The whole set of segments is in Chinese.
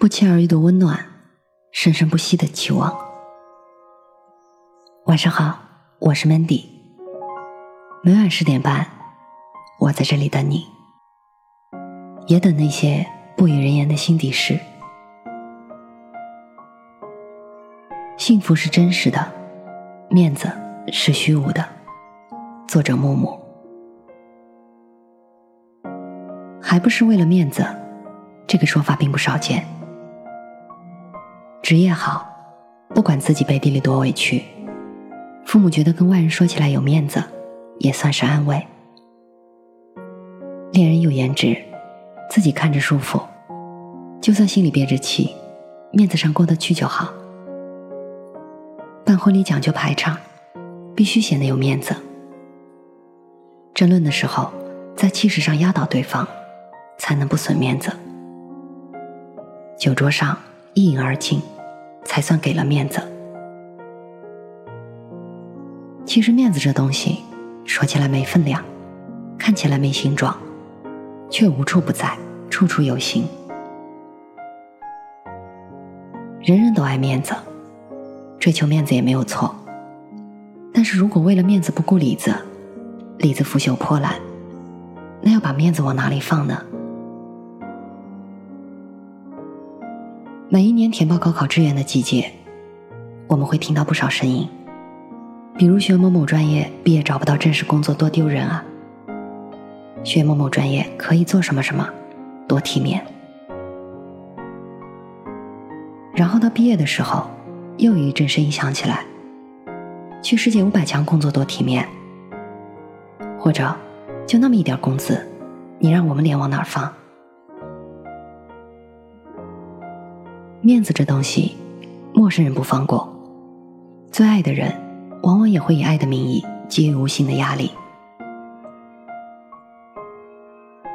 不期而遇的温暖，生生不息的期望。晚上好，我是 Mandy。每晚十点半，我在这里等你，也等那些不语人言的心底事。幸福是真实的，面子是虚无的。作者木木，还不是为了面子？这个说法并不少见。职业好，不管自己背地里多委屈，父母觉得跟外人说起来有面子，也算是安慰。恋人有颜值，自己看着舒服，就算心里憋着气，面子上过得去就好。办婚礼讲究排场，必须显得有面子。争论的时候，在气势上压倒对方，才能不损面子。酒桌上一饮而尽。才算给了面子。其实面子这东西，说起来没分量，看起来没形状，却无处不在，处处有形。人人都爱面子，追求面子也没有错。但是如果为了面子不顾里子，里子腐朽破烂，那要把面子往哪里放呢？每一年填报高考志愿的季节，我们会听到不少声音，比如学某某专业毕业找不到正式工作多丢人啊，学某某专业可以做什么什么，多体面。然后到毕业的时候，又有一阵声音响起来，去世界五百强工作多体面，或者就那么一点工资，你让我们脸往哪儿放？面子这东西，陌生人不放过，最爱的人，往往也会以爱的名义给予无形的压力。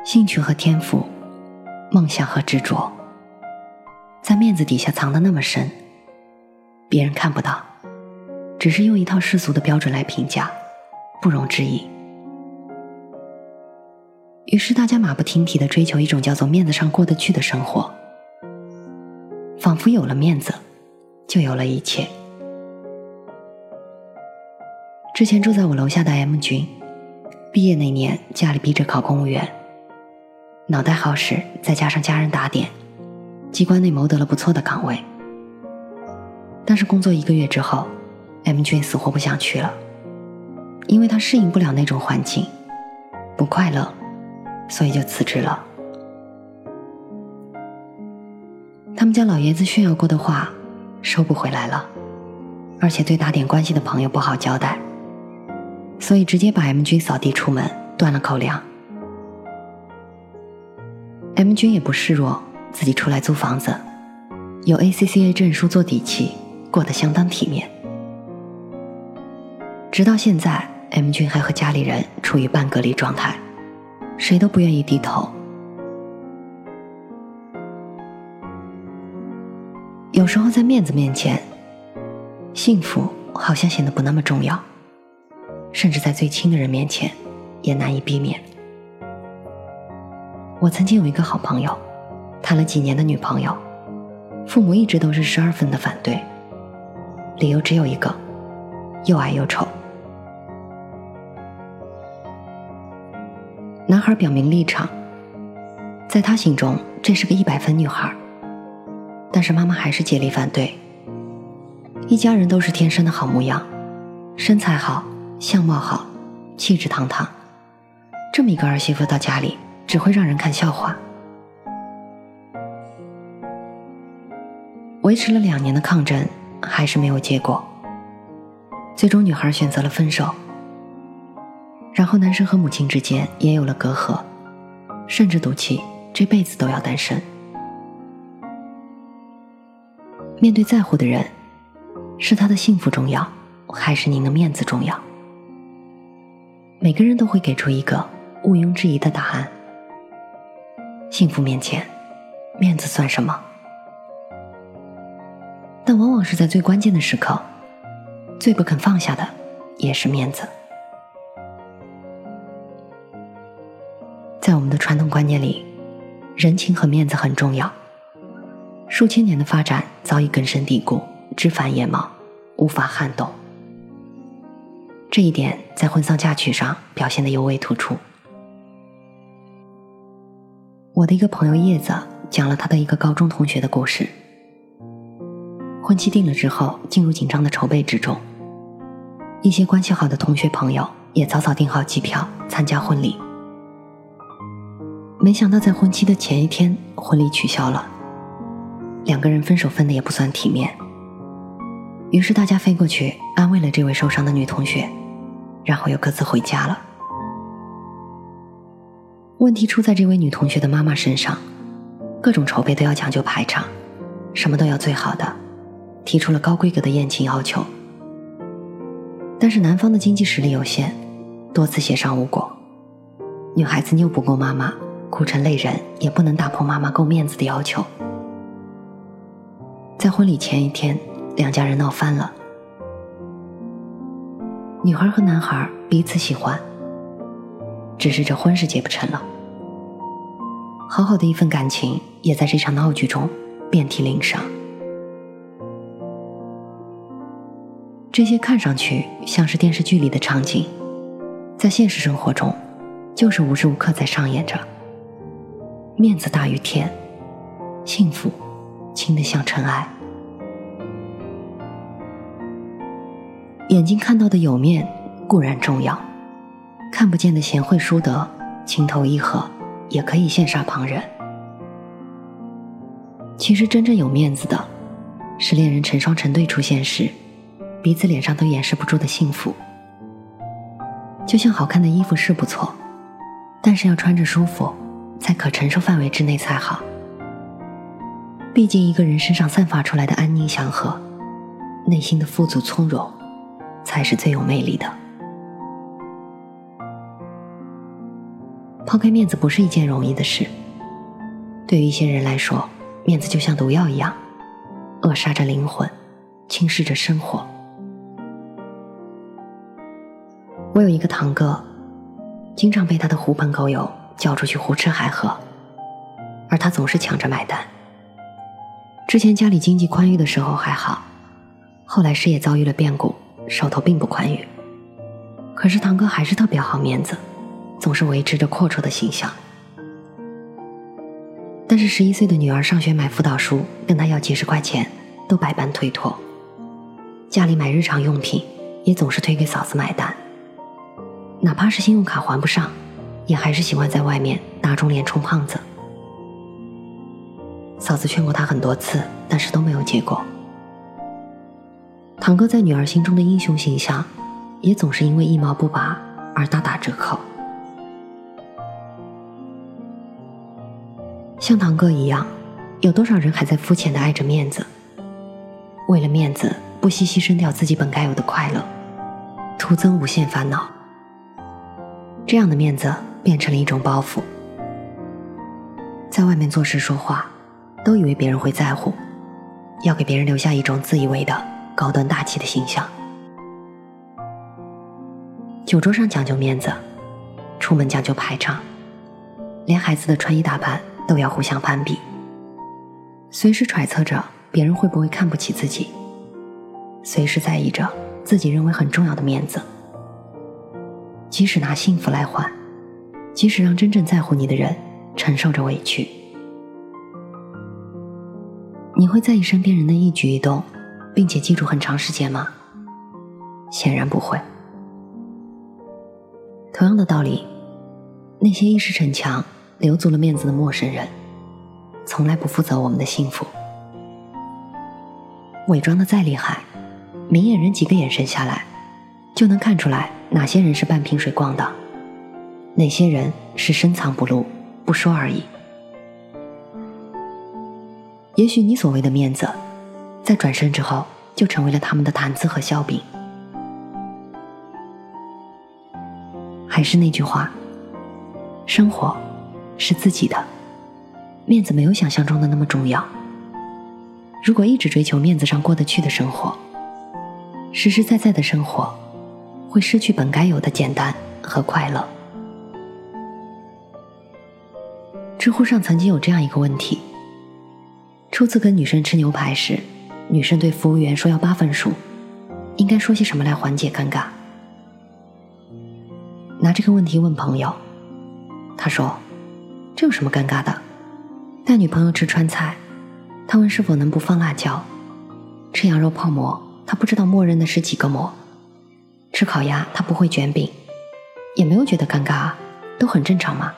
兴趣和天赋，梦想和执着，在面子底下藏得那么深，别人看不到，只是用一套世俗的标准来评价，不容置疑。于是大家马不停蹄的追求一种叫做面子上过得去的生活。仿佛有了面子，就有了一切。之前住在我楼下的 M 君，毕业那年家里逼着考公务员，脑袋好使，再加上家人打点，机关内谋得了不错的岗位。但是工作一个月之后，M 君死活不想去了，因为他适应不了那种环境，不快乐，所以就辞职了。他们家老爷子炫耀过的话，收不回来了，而且对打点关系的朋友不好交代，所以直接把 M 君扫地出门，断了口粮。M 君也不示弱，自己出来租房子，有 ACCA 证书做底气，过得相当体面。直到现在，M 君还和家里人处于半隔离状态，谁都不愿意低头。有时候在面子面前，幸福好像显得不那么重要，甚至在最亲的人面前也难以避免。我曾经有一个好朋友，谈了几年的女朋友，父母一直都是十二分的反对，理由只有一个：又矮又丑。男孩表明立场，在他心中这是个一百分女孩。但是妈妈还是竭力反对。一家人都是天生的好模样，身材好，相貌好，气质堂堂。这么一个儿媳妇到家里，只会让人看笑话。维持了两年的抗争，还是没有结果。最终，女孩选择了分手。然后，男生和母亲之间也有了隔阂，甚至赌气这辈子都要单身。面对在乎的人，是他的幸福重要，还是您的面子重要？每个人都会给出一个毋庸置疑的答案。幸福面前，面子算什么？但往往是在最关键的时刻，最不肯放下的也是面子。在我们的传统观念里，人情和面子很重要。数千年的发展早已根深蒂固，枝繁叶茂，无法撼动。这一点在婚丧嫁娶上表现的尤为突出。我的一个朋友叶子讲了他的一个高中同学的故事。婚期定了之后，进入紧张的筹备之中。一些关系好的同学朋友也早早订好机票参加婚礼。没想到在婚期的前一天，婚礼取消了。两个人分手分的也不算体面。于是大家飞过去安慰了这位受伤的女同学，然后又各自回家了。问题出在这位女同学的妈妈身上，各种筹备都要讲究排场，什么都要最好的。提出了高规格的宴请要求，但是男方的经济实力有限，多次协商无果。女孩子拗不过妈妈，哭成泪人，也不能打破妈妈够面子的要求。在婚礼前一天，两家人闹翻了。女孩和男孩彼此喜欢，只是这婚是结不成了。好好的一份感情，也在这场闹剧中遍体鳞伤。这些看上去像是电视剧里的场景，在现实生活中，就是无时无刻在上演着。面子大于天，幸福轻得像尘埃。眼睛看到的有面固然重要，看不见的贤惠淑德、情投意合，也可以羡煞旁人。其实真正有面子的，是恋人成双成对出现时。彼此脸上都掩饰不住的幸福，就像好看的衣服是不错，但是要穿着舒服，在可承受范围之内才好。毕竟一个人身上散发出来的安宁祥和，内心的富足从容，才是最有魅力的。抛开面子不是一件容易的事，对于一些人来说，面子就像毒药一样，扼杀着灵魂，侵蚀着生活。我有一个堂哥，经常被他的狐朋狗友叫出去胡吃海喝，而他总是抢着买单。之前家里经济宽裕的时候还好，后来事业遭遇了变故，手头并不宽裕。可是堂哥还是特别好面子，总是维持着阔绰的形象。但是十一岁的女儿上学买辅导书，跟他要几十块钱，都百般推脱。家里买日常用品，也总是推给嫂子买单。哪怕是信用卡还不上，也还是喜欢在外面打肿脸充胖子。嫂子劝过他很多次，但是都没有结果。堂哥在女儿心中的英雄形象，也总是因为一毛不拔而大打折扣。像堂哥一样，有多少人还在肤浅的爱着面子？为了面子，不惜牺牲掉自己本该有的快乐，徒增无限烦恼。这样的面子变成了一种包袱，在外面做事说话，都以为别人会在乎，要给别人留下一种自以为的高端大气的形象。酒桌上讲究面子，出门讲究排场，连孩子的穿衣打扮都要互相攀比，随时揣测着别人会不会看不起自己，随时在意着自己认为很重要的面子。即使拿幸福来换，即使让真正在乎你的人承受着委屈，你会在意身边人的一举一动，并且记住很长时间吗？显然不会。同样的道理，那些一时逞强、留足了面子的陌生人，从来不负责我们的幸福。伪装的再厉害，明眼人几个眼神下来，就能看出来。哪些人是半瓶水逛的？哪些人是深藏不露、不说而已？也许你所谓的面子，在转身之后就成为了他们的谈资和笑柄。还是那句话，生活是自己的，面子没有想象中的那么重要。如果一直追求面子上过得去的生活，实实在在的生活。会失去本该有的简单和快乐。知乎上曾经有这样一个问题：初次跟女生吃牛排时，女生对服务员说要八分熟，应该说些什么来缓解尴尬？拿这个问题问朋友，他说：“这有什么尴尬的？带女朋友吃川菜，他问是否能不放辣椒；吃羊肉泡馍，他不知道默认的是几个馍；吃烤鸭，他不会卷饼，也没有觉得尴尬，都很正常嘛。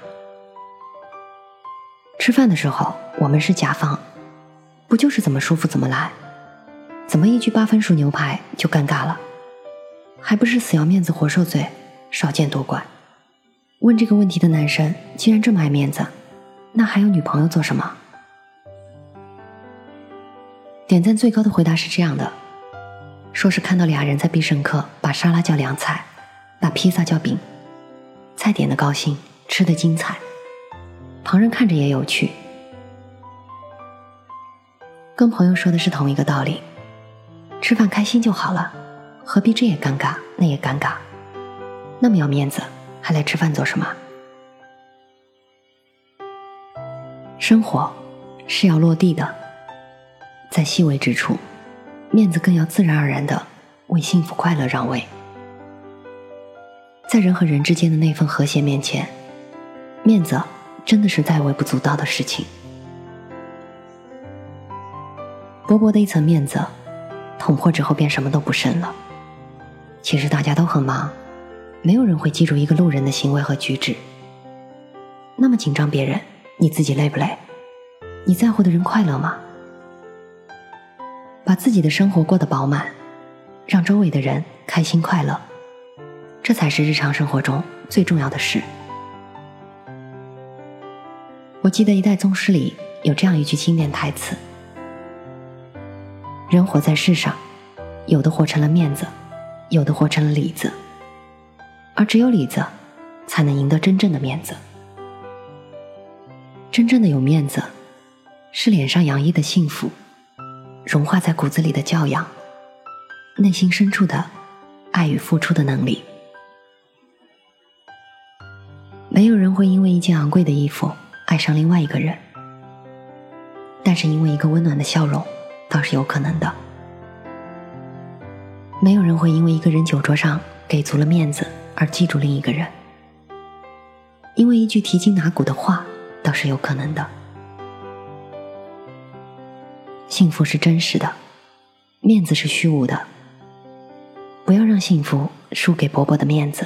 吃饭的时候，我们是甲方，不就是怎么舒服怎么来？怎么一句八分熟牛排就尴尬了？还不是死要面子活受罪？”少见多怪。问这个问题的男生既然这么爱面子，那还有女朋友做什么？点赞最高的回答是这样的：说是看到俩人在必胜客把沙拉叫凉菜，把披萨叫饼，菜点的高兴，吃的精彩，旁人看着也有趣。跟朋友说的是同一个道理，吃饭开心就好了，何必这也尴尬那也尴尬？那么要面子，还来吃饭做什么？生活是要落地的，在细微之处，面子更要自然而然的为幸福快乐让位。在人和人之间的那份和谐面前，面子真的是再微不足道的事情。薄薄的一层面子，捅破之后便什么都不剩了。其实大家都很忙。没有人会记住一个路人的行为和举止。那么紧张别人，你自己累不累？你在乎的人快乐吗？把自己的生活过得饱满，让周围的人开心快乐，这才是日常生活中最重要的事。我记得《一代宗师》里有这样一句经典台词：“人活在世上，有的活成了面子，有的活成了里子。”而只有里子，才能赢得真正的面子。真正的有面子，是脸上洋溢的幸福，融化在骨子里的教养，内心深处的爱与付出的能力。没有人会因为一件昂贵的衣服爱上另外一个人，但是因为一个温暖的笑容，倒是有可能的。没有人会因为一个人酒桌上给足了面子。而记住另一个人，因为一句提筋打骨的话，倒是有可能的。幸福是真实的，面子是虚无的。不要让幸福输给薄薄的面子。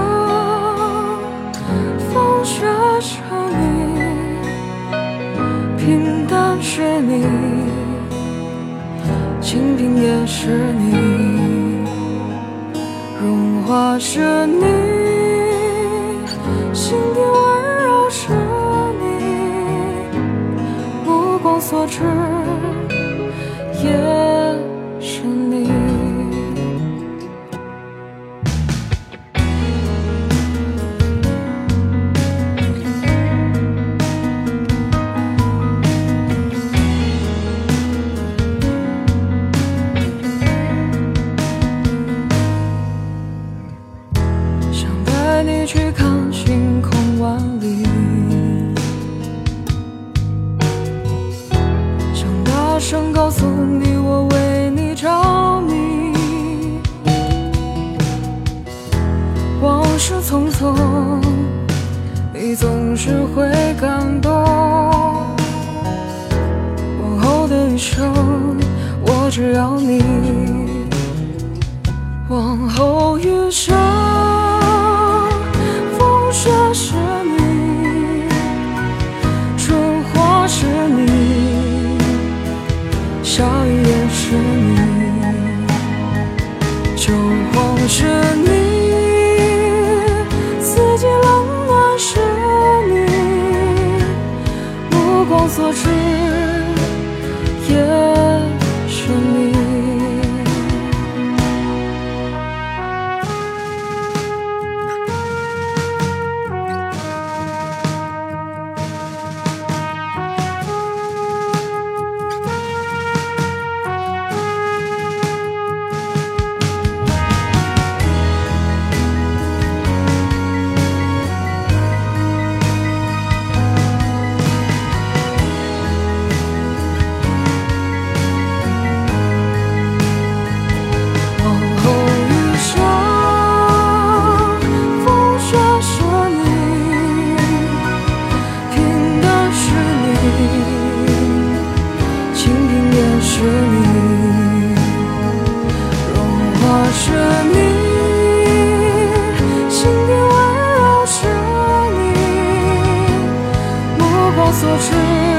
也是你，融化是你，心底温柔是你，目光所至也匆匆，你总是会感动。往后的余生，我只要你。往后余生，所知。